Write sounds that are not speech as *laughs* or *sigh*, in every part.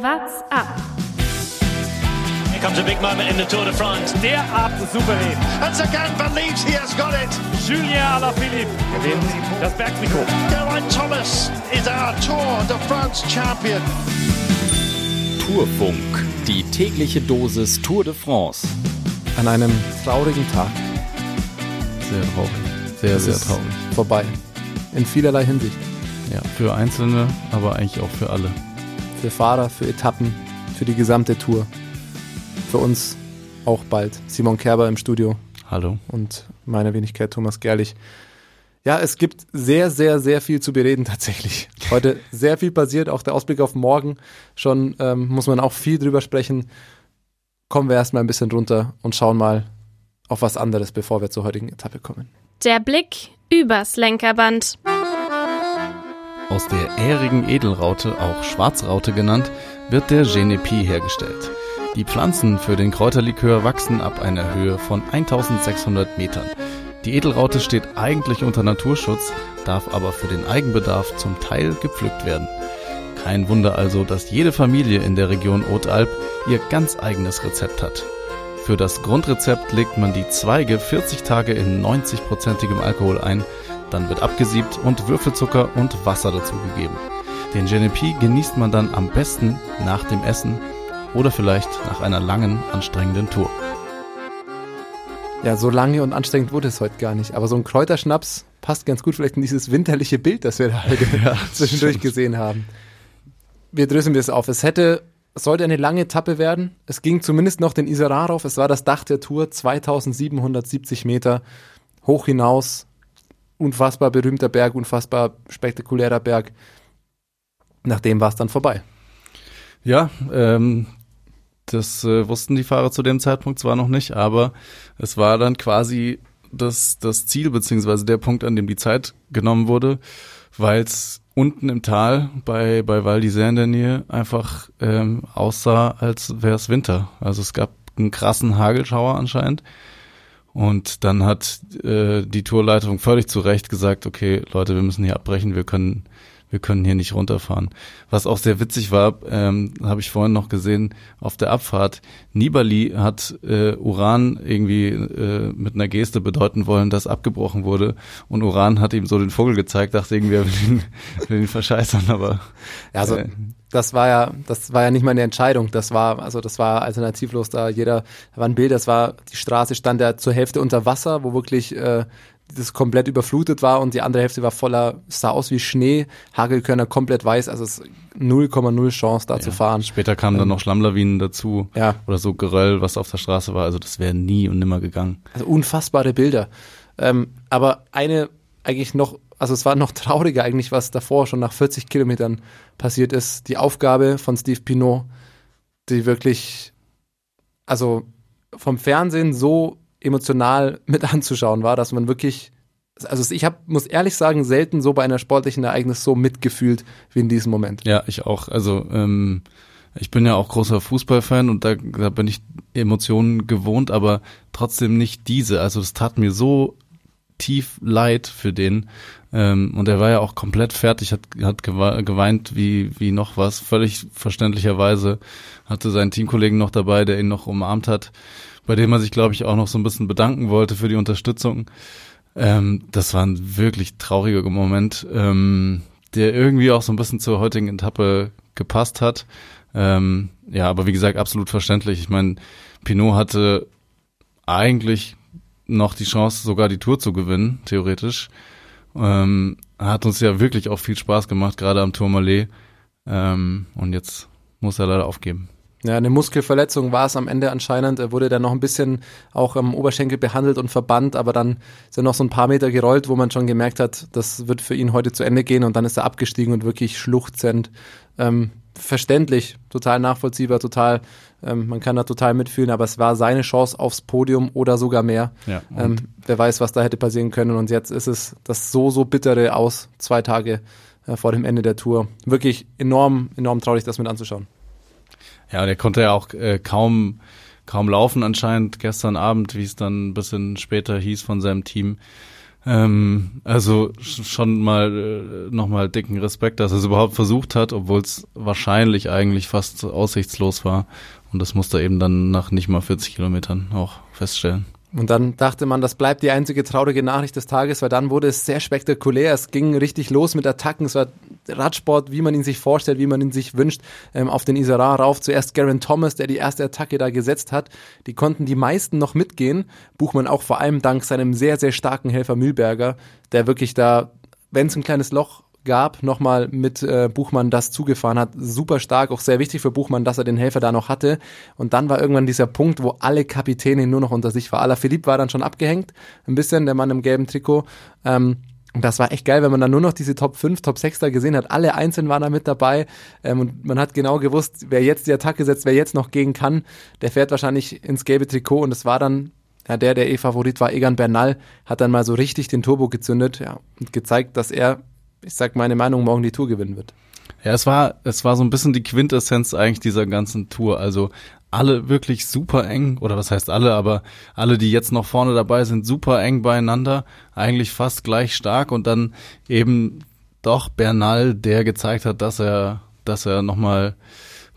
What's up? Here comes a big moment in the Tour de France. Derart souverän. And Sagan believes he has got it. Julien Alaphilippe gewinnt das Bergtrikot. Geraint Thomas is our Tour de France champion. Tourfunk, die tägliche Dosis Tour de France. An einem traurigen Tag. Sehr traurig. Sehr, Es sehr traurig. Vorbei. In vielerlei Hinsicht. Ja, für Einzelne, aber eigentlich auch für alle. Für Fahrer, für Etappen, für die gesamte Tour. Für uns auch bald. Simon Kerber im Studio Hallo. und meine Wenigkeit Thomas Gerlich. Ja, es gibt sehr, sehr, sehr viel zu bereden tatsächlich. Heute sehr viel passiert, auch der Ausblick auf morgen. Schon ähm, muss man auch viel drüber sprechen. Kommen wir erstmal ein bisschen runter und schauen mal auf was anderes, bevor wir zur heutigen Etappe kommen. Der Blick übers Lenkerband. Aus der ährigen Edelraute, auch Schwarzraute genannt, wird der Genepi hergestellt. Die Pflanzen für den Kräuterlikör wachsen ab einer Höhe von 1600 Metern. Die Edelraute steht eigentlich unter Naturschutz, darf aber für den Eigenbedarf zum Teil gepflückt werden. Kein Wunder also, dass jede Familie in der Region Haute-Alp ihr ganz eigenes Rezept hat. Für das Grundrezept legt man die Zweige 40 Tage in 90-prozentigem Alkohol ein, dann wird abgesiebt und Würfelzucker und Wasser dazugegeben. Den Genepi genießt man dann am besten nach dem Essen oder vielleicht nach einer langen, anstrengenden Tour. Ja, so lange und anstrengend wurde es heute gar nicht. Aber so ein Kräuterschnaps passt ganz gut vielleicht in dieses winterliche Bild, das wir da *laughs* heute zwischendurch stimmt. gesehen haben. Wir dröseln das auf. Es hätte, es sollte eine lange Etappe werden. Es ging zumindest noch den Isera rauf. Es war das Dach der Tour, 2770 Meter hoch hinaus. Unfassbar berühmter Berg, unfassbar spektakulärer Berg. Nachdem war es dann vorbei. Ja, ähm, das äh, wussten die Fahrer zu dem Zeitpunkt zwar noch nicht, aber es war dann quasi das, das Ziel beziehungsweise der Punkt, an dem die Zeit genommen wurde, weil es unten im Tal bei, bei Val d'Isère in der Nähe einfach ähm, aussah, als wäre es Winter. Also es gab einen krassen Hagelschauer anscheinend. Und dann hat äh, die Tourleitung völlig zu Recht gesagt, okay, Leute, wir müssen hier abbrechen, wir können, wir können hier nicht runterfahren. Was auch sehr witzig war, ähm, habe ich vorhin noch gesehen, auf der Abfahrt, Nibali hat äh, Uran irgendwie äh, mit einer Geste bedeuten wollen, dass abgebrochen wurde. Und Uran hat ihm so den Vogel gezeigt, dachte irgendwie, er will ihn, *laughs* will ihn verscheißern, aber Ja, also äh, das war ja, das war ja nicht mal eine Entscheidung. Das war, also das war alternativlos da. Jeder, da war ein Bild, das war, die Straße stand ja zur Hälfte unter Wasser, wo wirklich äh, das komplett überflutet war und die andere Hälfte war voller, sah aus wie Schnee, Hagelkörner komplett weiß, also es ist 0,0 Chance da zu fahren. Später kamen dann noch Schlammlawinen dazu Ja. oder so Geröll, was auf der Straße war. Also das wäre nie und nimmer gegangen. Also unfassbare Bilder. Ähm, aber eine eigentlich noch, also es war noch trauriger eigentlich, was davor schon nach 40 Kilometern passiert ist. Die Aufgabe von Steve Pinot, die wirklich, also vom Fernsehen so emotional *laughs* mit anzuschauen war, dass man wirklich, also ich hab, muss ehrlich sagen, selten so bei einer sportlichen Ereignis so mitgefühlt wie in diesem Moment. Ja, ich auch. Also ähm, ich bin ja auch großer Fußballfan und da, da bin ich Emotionen gewohnt, aber trotzdem nicht diese. Also das tat mir so tief leid für den. Ähm, und er war ja auch komplett fertig, hat, hat gewe- geweint wie, wie noch was, völlig verständlicherweise. Hatte seinen Teamkollegen noch dabei, der ihn noch umarmt hat, bei dem er sich, glaube ich, auch noch so ein bisschen bedanken wollte für die Unterstützung. Ähm, das war ein wirklich trauriger Moment, ähm, der irgendwie auch so ein bisschen zur heutigen Etappe gepasst hat. Ähm, ja, aber wie gesagt, absolut verständlich. Ich meine, Pinot hatte eigentlich noch die Chance, sogar die Tour zu gewinnen, theoretisch. Ähm, hat uns ja wirklich auch viel Spaß gemacht, gerade am Tourmalet. Ähm, und jetzt muss er leider aufgeben. Ja, eine Muskelverletzung war es am Ende anscheinend. Er wurde dann noch ein bisschen auch am Oberschenkel behandelt und verbannt, aber dann er noch so ein paar Meter gerollt, wo man schon gemerkt hat, das wird für ihn heute zu Ende gehen und dann ist er abgestiegen und wirklich schluchzend. Ähm, verständlich, total nachvollziehbar, total, ähm, man kann da total mitfühlen, aber es war seine Chance aufs Podium oder sogar mehr. Ja, ähm, wer weiß, was da hätte passieren können und jetzt ist es das so, so bittere aus, zwei Tage äh, vor dem Ende der Tour. Wirklich enorm, enorm traurig, das mit anzuschauen. Ja, und er konnte ja auch äh, kaum, kaum laufen anscheinend gestern Abend, wie es dann ein bisschen später hieß von seinem Team. Ähm, also schon mal äh, nochmal dicken Respekt, dass er es überhaupt versucht hat, obwohl es wahrscheinlich eigentlich fast aussichtslos war. Und das musste er eben dann nach nicht mal 40 Kilometern auch feststellen. Und dann dachte man, das bleibt die einzige traurige Nachricht des Tages, weil dann wurde es sehr spektakulär. Es ging richtig los mit Attacken. Es war Radsport, wie man ihn sich vorstellt, wie man ihn sich wünscht, ähm, auf den Isara rauf. Zuerst Garen Thomas, der die erste Attacke da gesetzt hat. Die konnten die meisten noch mitgehen. Buchmann auch vor allem dank seinem sehr, sehr starken Helfer Mühlberger, der wirklich da, wenn es ein kleines Loch gab, nochmal mit äh, Buchmann das zugefahren hat. Super stark, auch sehr wichtig für Buchmann, dass er den Helfer da noch hatte. Und dann war irgendwann dieser Punkt, wo alle Kapitäne nur noch unter sich waren. Philipp war dann schon abgehängt, ein bisschen, der Mann im gelben Trikot. Ähm, und das war echt geil, wenn man dann nur noch diese Top 5, Top 6 da gesehen hat. Alle einzeln waren da mit dabei. Ähm, und man hat genau gewusst, wer jetzt die Attacke setzt, wer jetzt noch gehen kann, der fährt wahrscheinlich ins gelbe Trikot. Und es war dann ja, der, der eh Favorit war, Egan Bernal, hat dann mal so richtig den Turbo gezündet ja, und gezeigt, dass er ich sag meine Meinung, morgen die Tour gewinnen wird. Ja, es war, es war so ein bisschen die Quintessenz eigentlich dieser ganzen Tour. Also alle wirklich super eng, oder was heißt alle, aber alle, die jetzt noch vorne dabei sind, super eng beieinander, eigentlich fast gleich stark und dann eben doch Bernal, der gezeigt hat, dass er, dass er nochmal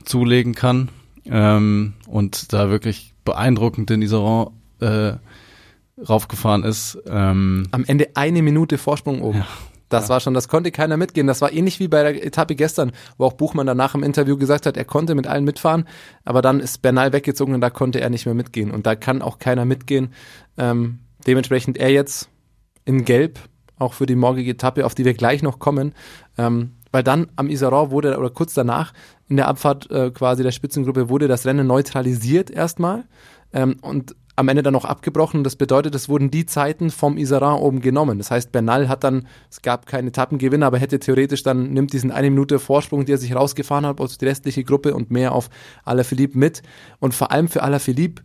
zulegen kann ähm, und da wirklich beeindruckend in Iseron äh, raufgefahren ist. Ähm, Am Ende eine Minute Vorsprung oben. Ja. Das ja. war schon, das konnte keiner mitgehen. Das war ähnlich wie bei der Etappe gestern, wo auch Buchmann danach im Interview gesagt hat, er konnte mit allen mitfahren, aber dann ist Bernal weggezogen und da konnte er nicht mehr mitgehen. Und da kann auch keiner mitgehen. Ähm, dementsprechend er jetzt in Gelb, auch für die morgige Etappe, auf die wir gleich noch kommen. Ähm, weil dann am Isaron wurde, oder kurz danach, in der Abfahrt äh, quasi der Spitzengruppe, wurde das Rennen neutralisiert erstmal. Ähm, und am Ende dann noch abgebrochen. Das bedeutet, es wurden die Zeiten vom Isaran oben genommen. Das heißt, Bernal hat dann, es gab keinen Etappengewinner, aber hätte theoretisch dann, nimmt diesen eine Minute Vorsprung, die er sich rausgefahren hat, auf die restliche Gruppe und mehr auf Alaphilippe mit. Und vor allem für Alaphilippe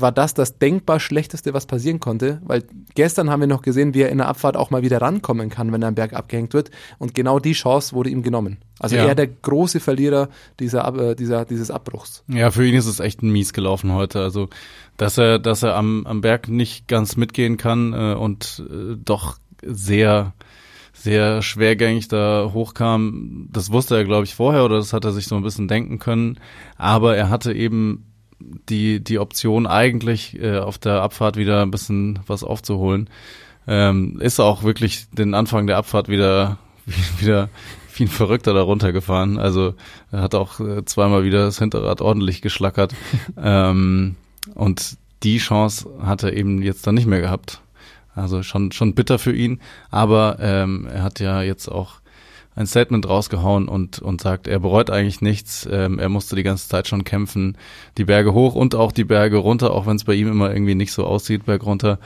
war das das denkbar schlechteste, was passieren konnte, weil gestern haben wir noch gesehen, wie er in der Abfahrt auch mal wieder rankommen kann, wenn er am Berg abgehängt wird und genau die Chance wurde ihm genommen. Also ja. er der große Verlierer dieser, äh, dieser, dieses Abbruchs. Ja, für ihn ist es echt ein mies gelaufen heute. Also, dass er, dass er am, am Berg nicht ganz mitgehen kann äh, und äh, doch sehr, sehr schwergängig da hochkam, das wusste er, glaube ich, vorher oder das hat er sich so ein bisschen denken können. Aber er hatte eben die, die Option eigentlich äh, auf der Abfahrt wieder ein bisschen was aufzuholen. Ähm, ist auch wirklich den Anfang der Abfahrt wieder, *laughs* wieder wie ein Verrückter da runtergefahren. Also er hat auch äh, zweimal wieder das Hinterrad ordentlich geschlackert. *laughs* ähm, und die Chance hat er eben jetzt dann nicht mehr gehabt. Also schon, schon bitter für ihn. Aber ähm, er hat ja jetzt auch ein Statement rausgehauen und, und sagt, er bereut eigentlich nichts. Ähm, er musste die ganze Zeit schon kämpfen, die Berge hoch und auch die Berge runter, auch wenn es bei ihm immer irgendwie nicht so aussieht, Berg runter.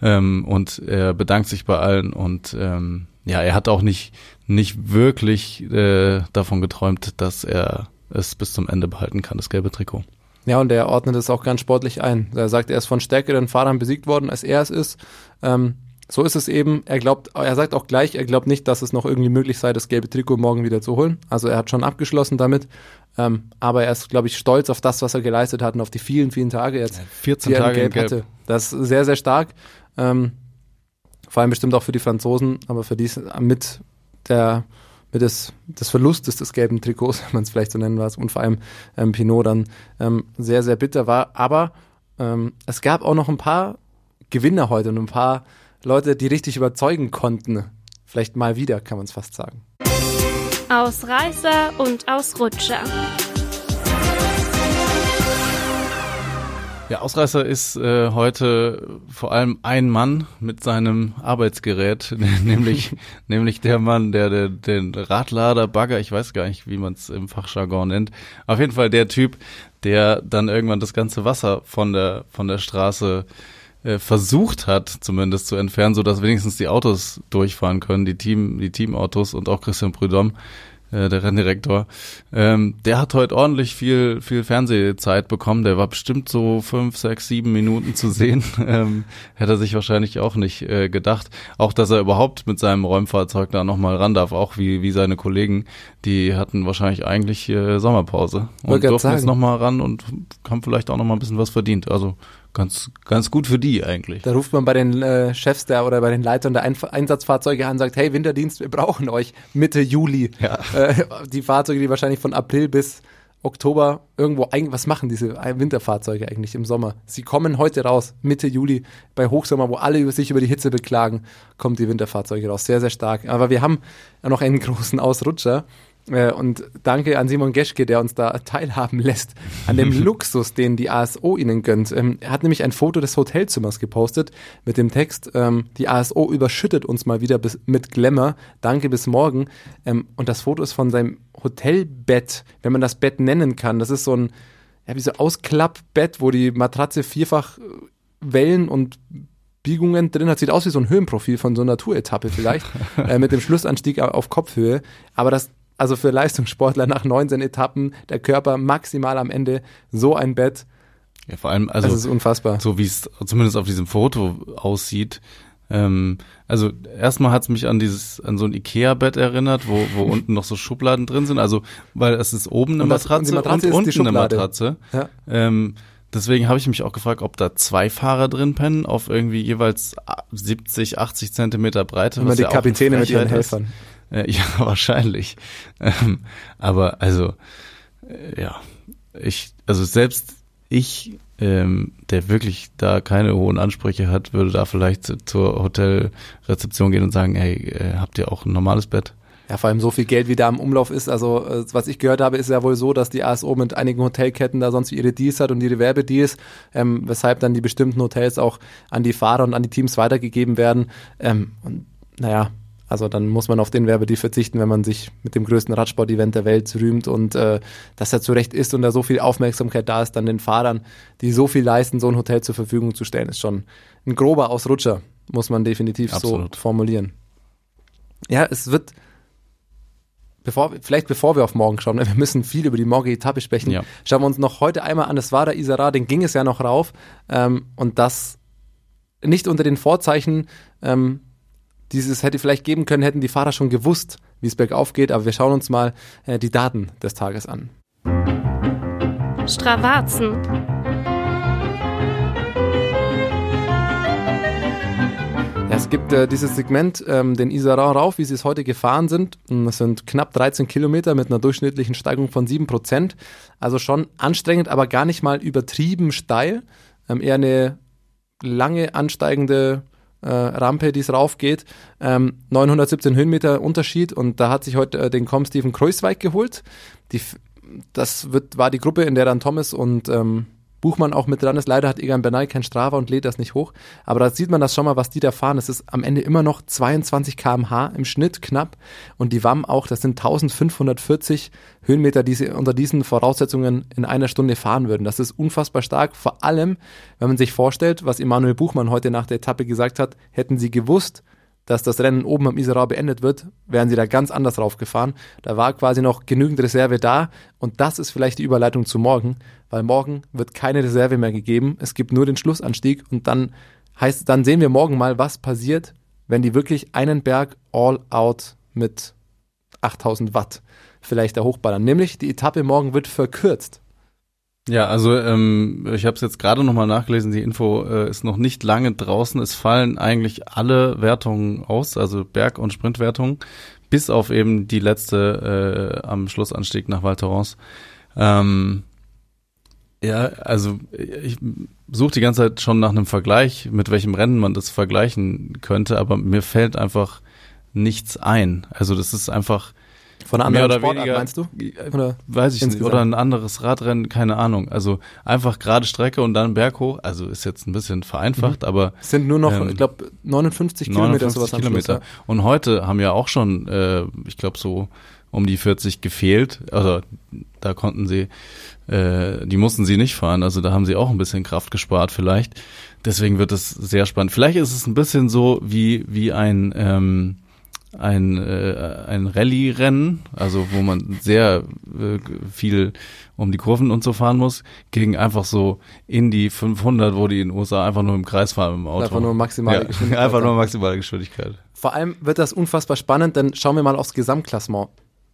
Ähm, und er bedankt sich bei allen und ähm, ja, er hat auch nicht, nicht wirklich äh, davon geträumt, dass er es bis zum Ende behalten kann, das gelbe Trikot. Ja, und er ordnet es auch ganz sportlich ein. Er sagt, er ist von stärkeren Fahrern besiegt worden, als er es ist. Ähm, so ist es eben. Er glaubt, er sagt auch gleich, er glaubt nicht, dass es noch irgendwie möglich sei, das gelbe Trikot morgen wieder zu holen. Also er hat schon abgeschlossen damit. Ähm, aber er ist, glaube ich, stolz auf das, was er geleistet hat und auf die vielen, vielen Tage jetzt, 14 die er Tage in Gelb, hatte. Das ist sehr, sehr stark. Ähm, vor allem bestimmt auch für die Franzosen, aber für die mit der mit des, des Verlustes des gelben Trikots, *laughs* wenn man es vielleicht so nennen was, und vor allem ähm, Pinot dann ähm, sehr, sehr bitter war. Aber ähm, es gab auch noch ein paar Gewinner heute und ein paar Leute, die richtig überzeugen konnten. Vielleicht mal wieder, kann man es fast sagen. Ausreißer und Ausrutscher. Ja, Ausreißer ist äh, heute vor allem ein Mann mit seinem Arbeitsgerät, *laughs* nämlich *laughs* nämlich der Mann, der, der den Radlader, Bagger, ich weiß gar nicht, wie man es im Fachjargon nennt. Auf jeden Fall der Typ, der dann irgendwann das ganze Wasser von der von der Straße äh, versucht hat, zumindest zu entfernen, so dass wenigstens die Autos durchfahren können, die Team, die Teamautos und auch Christian Prudhomme, äh, der Renndirektor. Ähm, der hat heute ordentlich viel, viel Fernsehzeit bekommen. Der war bestimmt so fünf, sechs, sieben Minuten zu sehen. *laughs* Ähm, hätte er sich wahrscheinlich auch nicht äh, gedacht. Auch, dass er überhaupt mit seinem Räumfahrzeug da nochmal ran darf, auch wie, wie seine Kollegen, die hatten wahrscheinlich eigentlich äh, Sommerpause und durften sagen. jetzt nochmal ran und haben vielleicht auch nochmal ein bisschen was verdient. Also ganz, ganz gut für die eigentlich. Da ruft man bei den äh, Chefs der oder bei den Leitern der Einf Einsatzfahrzeuge an und sagt, hey Winterdienst, wir brauchen euch Mitte Juli. Ja. Äh, die Fahrzeuge, die wahrscheinlich von April bis Oktober irgendwo, ein- was machen diese Winterfahrzeuge eigentlich im Sommer? Sie kommen heute raus, Mitte Juli, bei Hochsommer, wo alle über sich über die Hitze beklagen, kommen die Winterfahrzeuge raus. Sehr, sehr stark. Aber wir haben ja noch einen *laughs* großen Ausrutscher. Äh, Und danke an Simon Geschke, der uns da teilhaben lässt, an dem *laughs* Luxus, den die ASO ihnen gönnt. Ähm, Er hat nämlich ein Foto des Hotelzimmers gepostet mit dem Text, ähm, die ASO überschüttet uns mal wieder mit Glamour. Danke, bis morgen. Ähm, Und das Foto ist von seinem Hotelbett, wenn man das Bett nennen kann. Das ist so ein, ja, wie so Ausklappbett, wo die Matratze vierfach äh, Wellen und Biegungen drin hat. Sieht aus wie so ein Höhenprofil von so einer Tour-Etappe vielleicht, *laughs* äh, mit dem Schlussanstieg auf Kopfhöhe. Aber das, also für Leistungssportler nach 19 Etappen, der Körper maximal am Ende, so ein Bett, Ja, vor allem, also das ist unfassbar. so wie es zumindest auf diesem Foto aussieht. Ähm, also erstmal hat es mich an dieses an so ein Ikea-Bett erinnert, wo, wo *laughs* unten noch so Schubladen drin sind. Also weil es ist oben eine Und das- und Matratze und, Matratze die unten eine. Matratze. Ja. Ähm, deswegen habe ich mich auch gefragt, ob da zwei Fahrer drin pennen auf irgendwie jeweils 70, 80 Zentimeter Breite. Immer die ja Kapitäne mit ihren Frechheit ist. Äh, ja, *laughs* wahrscheinlich. Ähm, aber also, äh, ja, ich, also selbst ich, ähm, der wirklich da keine hohen Ansprüche hat, würde da vielleicht zu- zur Hotelrezeption gehen und sagen, hey, äh, habt ihr auch ein normales Bett? Ja, vor allem so viel Geld, wie da im Umlauf ist. Also, äh, was ich gehört habe, ist ja wohl so, dass die ASO mit einigen Hotelketten da sonst ihre Deals hat und ihre Werbedeals, ähm, weshalb dann die bestimmten Hotels auch an die Fahrer und an die Teams weitergegeben werden. Ähm, und naja, also dann muss man auf den Werbedeal verzichten, wenn man sich mit dem größten Radsport-Event der Welt rühmt und äh, dass er zu Recht ist und da so viel Aufmerksamkeit da ist, dann den Fahrern, die so viel leisten, so ein Hotel zur Verfügung zu stellen, ist schon ein grober Ausrutscher, muss man definitiv Absolut. so formulieren. Ja, es wird bevor, vielleicht bevor wir auf morgen schauen, wir müssen viel über die morgige Etappe sprechen. Ja. Schauen wir uns noch heute einmal an, das war der Isara, den ging es ja noch rauf. Ähm, und das nicht unter den Vorzeichen, ähm, dieses hätte vielleicht geben können, hätten die Fahrer schon gewusst, wie es bergauf geht. Aber wir schauen uns mal äh, die Daten des Tages an. Stravazen. Ja, es gibt äh, dieses Segment, ähm, den Isara rauf, wie sie es heute gefahren sind. Das sind knapp 13 Kilometer mit einer durchschnittlichen Steigung von 7 Prozent. Also schon anstrengend, aber gar nicht mal übertrieben steil. Ähm, eher eine lange ansteigende äh, Rampe, die es raufgeht. Ähm, 917 Höhenmeter Unterschied und da hat sich heute äh, den Com Steven Kreuzweig geholt. Die, das wird, war die Gruppe, in der dann Thomas und ähm, Buchmann auch mit dran ist. Leider hat Egan Bernal kein Strava und lädt das nicht hoch. Aber da sieht man das schon mal, was die da fahren. Es ist am Ende immer noch 22 km/h im Schnitt knapp. Und die WAM auch, das sind 1540 Höhenmeter, die sie unter diesen Voraussetzungen in einer Stunde fahren würden. Das ist unfassbar stark. Vor allem, wenn man sich vorstellt, was Emanuel Buchmann heute nach der Etappe gesagt hat, hätten sie gewusst, dass das Rennen oben am Isara beendet wird, wären sie da ganz anders raufgefahren. Da war quasi noch genügend Reserve da und das ist vielleicht die Überleitung zu morgen, weil morgen wird keine Reserve mehr gegeben. Es gibt nur den Schlussanstieg und dann heißt, dann sehen wir morgen mal, was passiert, wenn die wirklich einen Berg all out mit 8000 Watt vielleicht da hochballern. Nämlich die Etappe morgen wird verkürzt. Ja, also ähm, ich habe es jetzt gerade nochmal nachgelesen, die Info äh, ist noch nicht lange draußen. Es fallen eigentlich alle Wertungen aus, also Berg- und Sprintwertungen, bis auf eben die letzte äh, am Schlussanstieg nach Val Thorens. Ähm, ja, also ich suche die ganze Zeit schon nach einem Vergleich, mit welchem Rennen man das vergleichen könnte, aber mir fällt einfach nichts ein. Also das ist einfach Von einer anderen oder Sportart, weniger, meinst du? Äh, Oder Weiß ich nicht. insgesamt? Oder ein anderes Radrennen, keine Ahnung. Also einfach gerade Strecke und dann Berg hoch. Also ist jetzt ein bisschen vereinfacht, aber Es sind nur noch, Ähm, ich glaube, 59 Kilometer 59 sowas Kilometer. Schluss. ja. Und heute haben ja auch schon, äh, ich glaube, so um die 40 gefehlt. Also da konnten sie, äh, die mussten sie nicht fahren. Also da haben sie auch ein bisschen Kraft gespart vielleicht. Deswegen wird es sehr spannend. Vielleicht ist es ein bisschen so wie, wie ein, ähm, ein, äh, ein Rallye-Rennen, also wo man sehr äh, viel um die Kurven und so fahren muss, gegen einfach so in die 500, wo die in den USA einfach nur im Kreis fahren im Auto. Einfach nur maximale ja, Geschwindigkeit *laughs* Einfach nur haben. maximale Geschwindigkeit. Vor allem wird das unfassbar spannend, denn schauen wir mal aufs Gesamtklassement.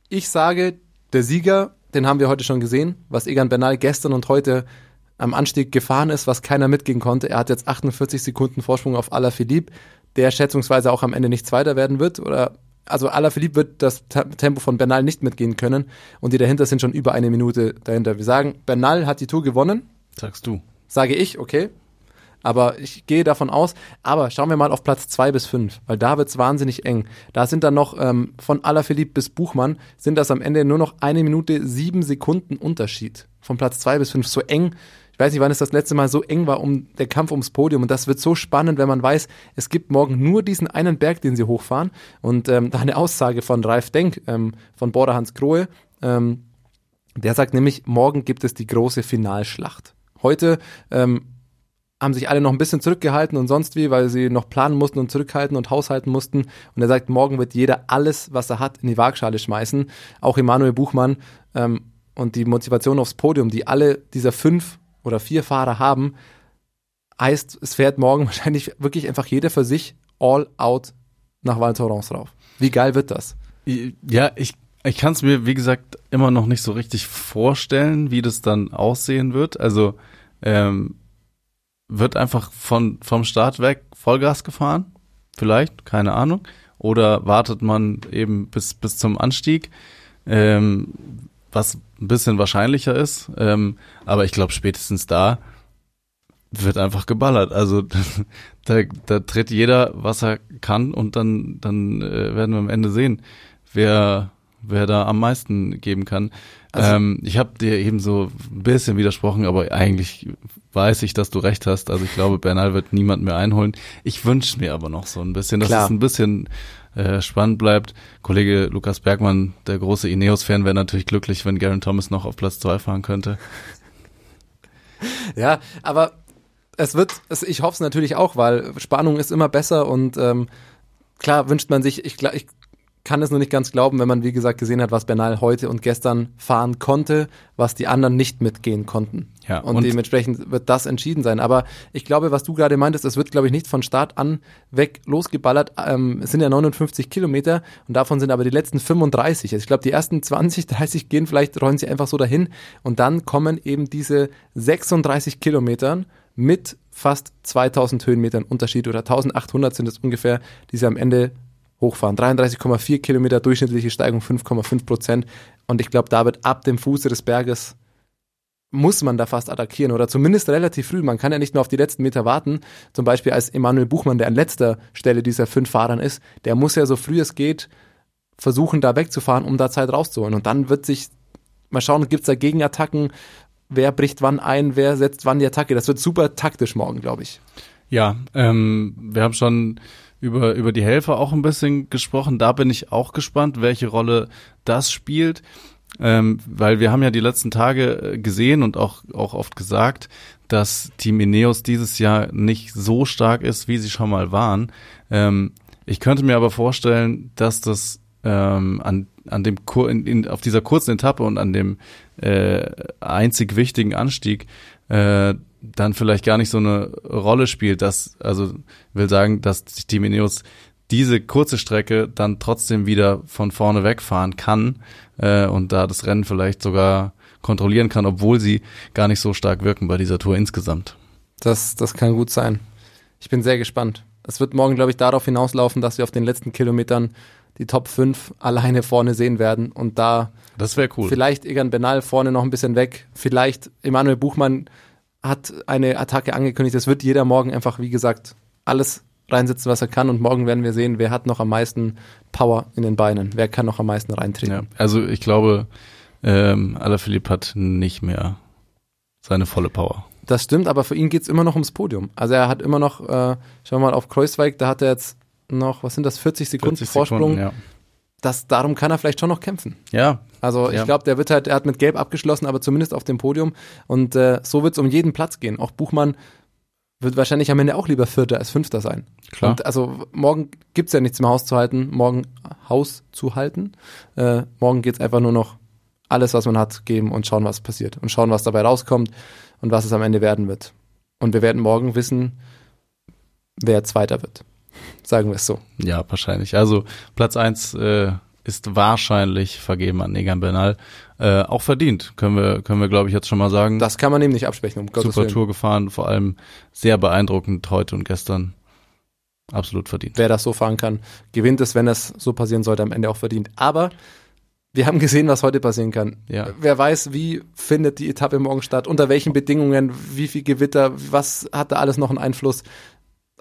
Ich sage, der Sieger, den haben wir heute schon gesehen, was Egan Bernal gestern und heute am Anstieg gefahren ist, was keiner mitgehen konnte. Er hat jetzt 48 Sekunden Vorsprung auf Alaphilippe, der schätzungsweise auch am Ende nicht Zweiter werden wird. Oder also Alaphilippe wird das Tempo von Bernal nicht mitgehen können und die dahinter sind schon über eine Minute dahinter. Wir sagen, Bernal hat die Tour gewonnen. Sagst du. Sage ich, okay. Aber ich gehe davon aus, aber schauen wir mal auf Platz zwei bis fünf, weil da wird's wahnsinnig eng. Da sind dann noch ähm, von Alaphilippe bis Buchmann, sind das am Ende nur noch eine Minute sieben Sekunden Unterschied. Von Platz zwei bis fünf so eng. Ich weiß nicht, wann es das letzte Mal so eng war um der Kampf ums Podium. Und das wird so spannend, wenn man weiß, es gibt morgen nur diesen einen Berg, den sie hochfahren. Und ähm, da eine Aussage von Ralf Denk, ähm, von Border Hans Krohe, ähm, der sagt nämlich, morgen gibt es die große Finalschlacht. Heute ähm, haben sich alle noch ein bisschen zurückgehalten und sonst wie, weil sie noch planen mussten und zurückhalten und haushalten mussten. Und er sagt, morgen wird jeder alles, was er hat, in die Waagschale schmeißen. Auch Emanuel Buchmann ähm, und die Motivation aufs Podium, die alle dieser fünf oder vier Fahrer haben, heißt, es fährt morgen *laughs* wahrscheinlich wirklich einfach jeder für sich all out nach Val Thorens rauf. Wie geil wird das? Ja, ich, ich kann es mir, wie gesagt, immer noch nicht so richtig vorstellen, wie das dann aussehen wird. Also ähm, wird einfach von, vom Start weg Vollgas gefahren? Vielleicht, keine Ahnung. Oder wartet man eben bis, bis zum Anstieg, ähm, was ein bisschen wahrscheinlicher ist. Ähm, aber ich glaube, spätestens da wird einfach geballert. Also *laughs* da, da tritt jeder, was er kann und dann, dann äh, werden wir am Ende sehen, wer, wer da am meisten geben kann. Also, ähm, ich habe dir eben so ein bisschen widersprochen, aber eigentlich weiß ich, dass du recht hast. Also ich glaube, Bernal wird niemand mehr einholen. Ich wünsche mir aber noch so ein bisschen, dass Klar. es ein bisschen äh, spannend bleibt. Kollege Lukas Bergmann, der große Ineos-Fan, wäre natürlich glücklich, wenn Garen Thomas noch auf Platz zwei fahren könnte. *laughs* Ja, aber es wird, ich hoffe es natürlich auch, weil Spannung ist immer besser und ähm, klar wünscht man sich, ich, ich kann es nur nicht ganz glauben, wenn man, wie gesagt, gesehen hat, was Bernal heute und gestern fahren konnte, was die anderen nicht mitgehen konnten. Ja, und, und- dementsprechend wird das entschieden sein. Aber ich glaube, was du gerade meintest, es wird, glaube ich, nicht von Start an weg losgeballert. Ähm, es sind ja 59 Kilometer und davon sind aber die letzten 35. Also ich glaube, die ersten 20, 30 *laughs* gehen vielleicht, rollen sie einfach so dahin und dann kommen eben diese 36 Kilometern mit fast 2000 Höhenmetern Unterschied oder 1800 sind es ungefähr, die sie am Ende hochfahren. 33,4 Kilometer, durchschnittliche Steigung 5,5 Prozent. Und ich glaube, da wird ab dem Fuße des Berges muss man da fast attackieren oder zumindest relativ früh. Man kann ja nicht nur auf die letzten Meter warten. Zum Beispiel als Emanuel Buchmann, der an letzter Stelle dieser fünf Fahrern ist, der muss ja so früh es geht versuchen, da wegzufahren, um da Zeit rauszuholen. Und dann wird sich, mal schauen, gibt es da Gegenattacken, wer bricht wann ein, wer setzt wann die Attacke. Das wird super taktisch morgen, glaube ich. Ja, ähm, wir haben schon über, über die Helfer auch ein bisschen gesprochen. Da bin ich auch gespannt, welche Rolle das spielt. Ähm, weil wir haben ja die letzten Tage äh, gesehen und auch, auch oft gesagt, dass Team Ineos dieses Jahr nicht so stark ist, wie sie schon mal waren. Ähm, ich könnte mir aber vorstellen, dass das ähm, an, an dem Kur in, in, auf dieser kurzen Etappe und an dem äh, einzig wichtigen Anstieg äh, dann vielleicht gar nicht so eine Rolle spielt, dass, also will sagen, dass Team Ineos diese kurze Strecke dann trotzdem wieder von vorne wegfahren kann äh, und da das Rennen vielleicht sogar kontrollieren kann, obwohl sie gar nicht so stark wirken bei dieser Tour insgesamt. Das, das kann gut sein. Ich bin sehr gespannt. Es wird morgen, glaube ich, darauf hinauslaufen, dass wir auf den letzten Kilometern die Top 5 alleine vorne sehen werden und da Das wäre cool. vielleicht Egan Benal vorne noch ein bisschen weg, vielleicht Emanuel Buchmann hat eine Attacke angekündigt. Das wird jeder morgen einfach, wie gesagt, alles reinsetzen, was er kann und morgen werden wir sehen, wer hat noch am meisten Power in den Beinen, wer kann noch am meisten reintreten. Ja, also ich glaube, ähm, Alaphilippe hat nicht mehr seine volle Power. Das stimmt, aber für ihn geht's immer noch ums Podium. Also er hat immer noch, äh, schauen wir mal auf Kreuzweig, da hat er jetzt noch, was sind das, 40 Sekunden 40 Vorsprung. Sekunden, ja. Das, darum kann er vielleicht schon noch kämpfen. ja, Also ich Ja. glaube, der wird halt, er hat mit Gelb abgeschlossen, aber zumindest auf dem Podium. Und äh, so wird's um jeden Platz gehen. Auch Buchmann wird wahrscheinlich am Ende auch lieber Vierter als Fünfter sein. Klar. Und also morgen gibt's ja nichts mehr Haus zu halten, morgen Haus zu halten. Äh, morgen geht's einfach nur noch alles, was man hat, geben und schauen, was passiert. Und schauen, was dabei rauskommt und was es am Ende werden wird. Und wir werden morgen wissen, wer Zweiter wird. Sagen wir es so. Ja, wahrscheinlich. Also Platz eins äh, ist wahrscheinlich vergeben an Egan Bernal. Äh, auch verdient, können wir, können wir glaube ich jetzt schon mal sagen. Das kann man ihm nicht absprechen, um Gottes Super Willen. Tour gefahren, vor allem sehr beeindruckend heute und gestern. Absolut verdient. Wer das so fahren kann, gewinnt es, wenn es so passieren sollte, am Ende auch verdient. Aber wir haben gesehen, was heute passieren kann. Ja. Wer weiß, wie findet die Etappe morgen statt, unter welchen Bedingungen, wie viel Gewitter, was hat da alles noch einen Einfluss.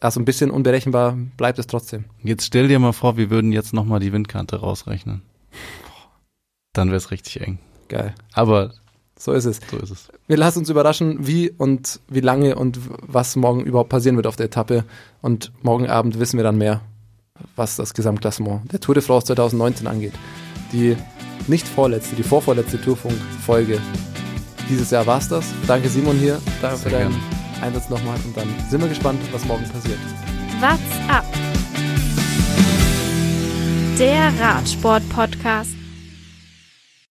Also ein bisschen unberechenbar bleibt es trotzdem. Jetzt stell dir mal vor, wir würden jetzt nochmal die Windkante rausrechnen. Dann wäre es richtig eng. Geil. Aber So ist es. so ist es. Wir lassen uns überraschen, wie und wie lange und was morgen überhaupt passieren wird auf der Etappe. Und morgen Abend wissen wir dann mehr, was das Gesamtklassement der Tour de France 2019 angeht. Die nicht vorletzte, die vorvorletzte Tourfunk-Folge dieses Jahr war's das. Danke Simon hier, danke für Sehr deinen gerne. Einsatz nochmal und dann sind wir gespannt, was morgen passiert. What's up? Der Radsport-Podcast.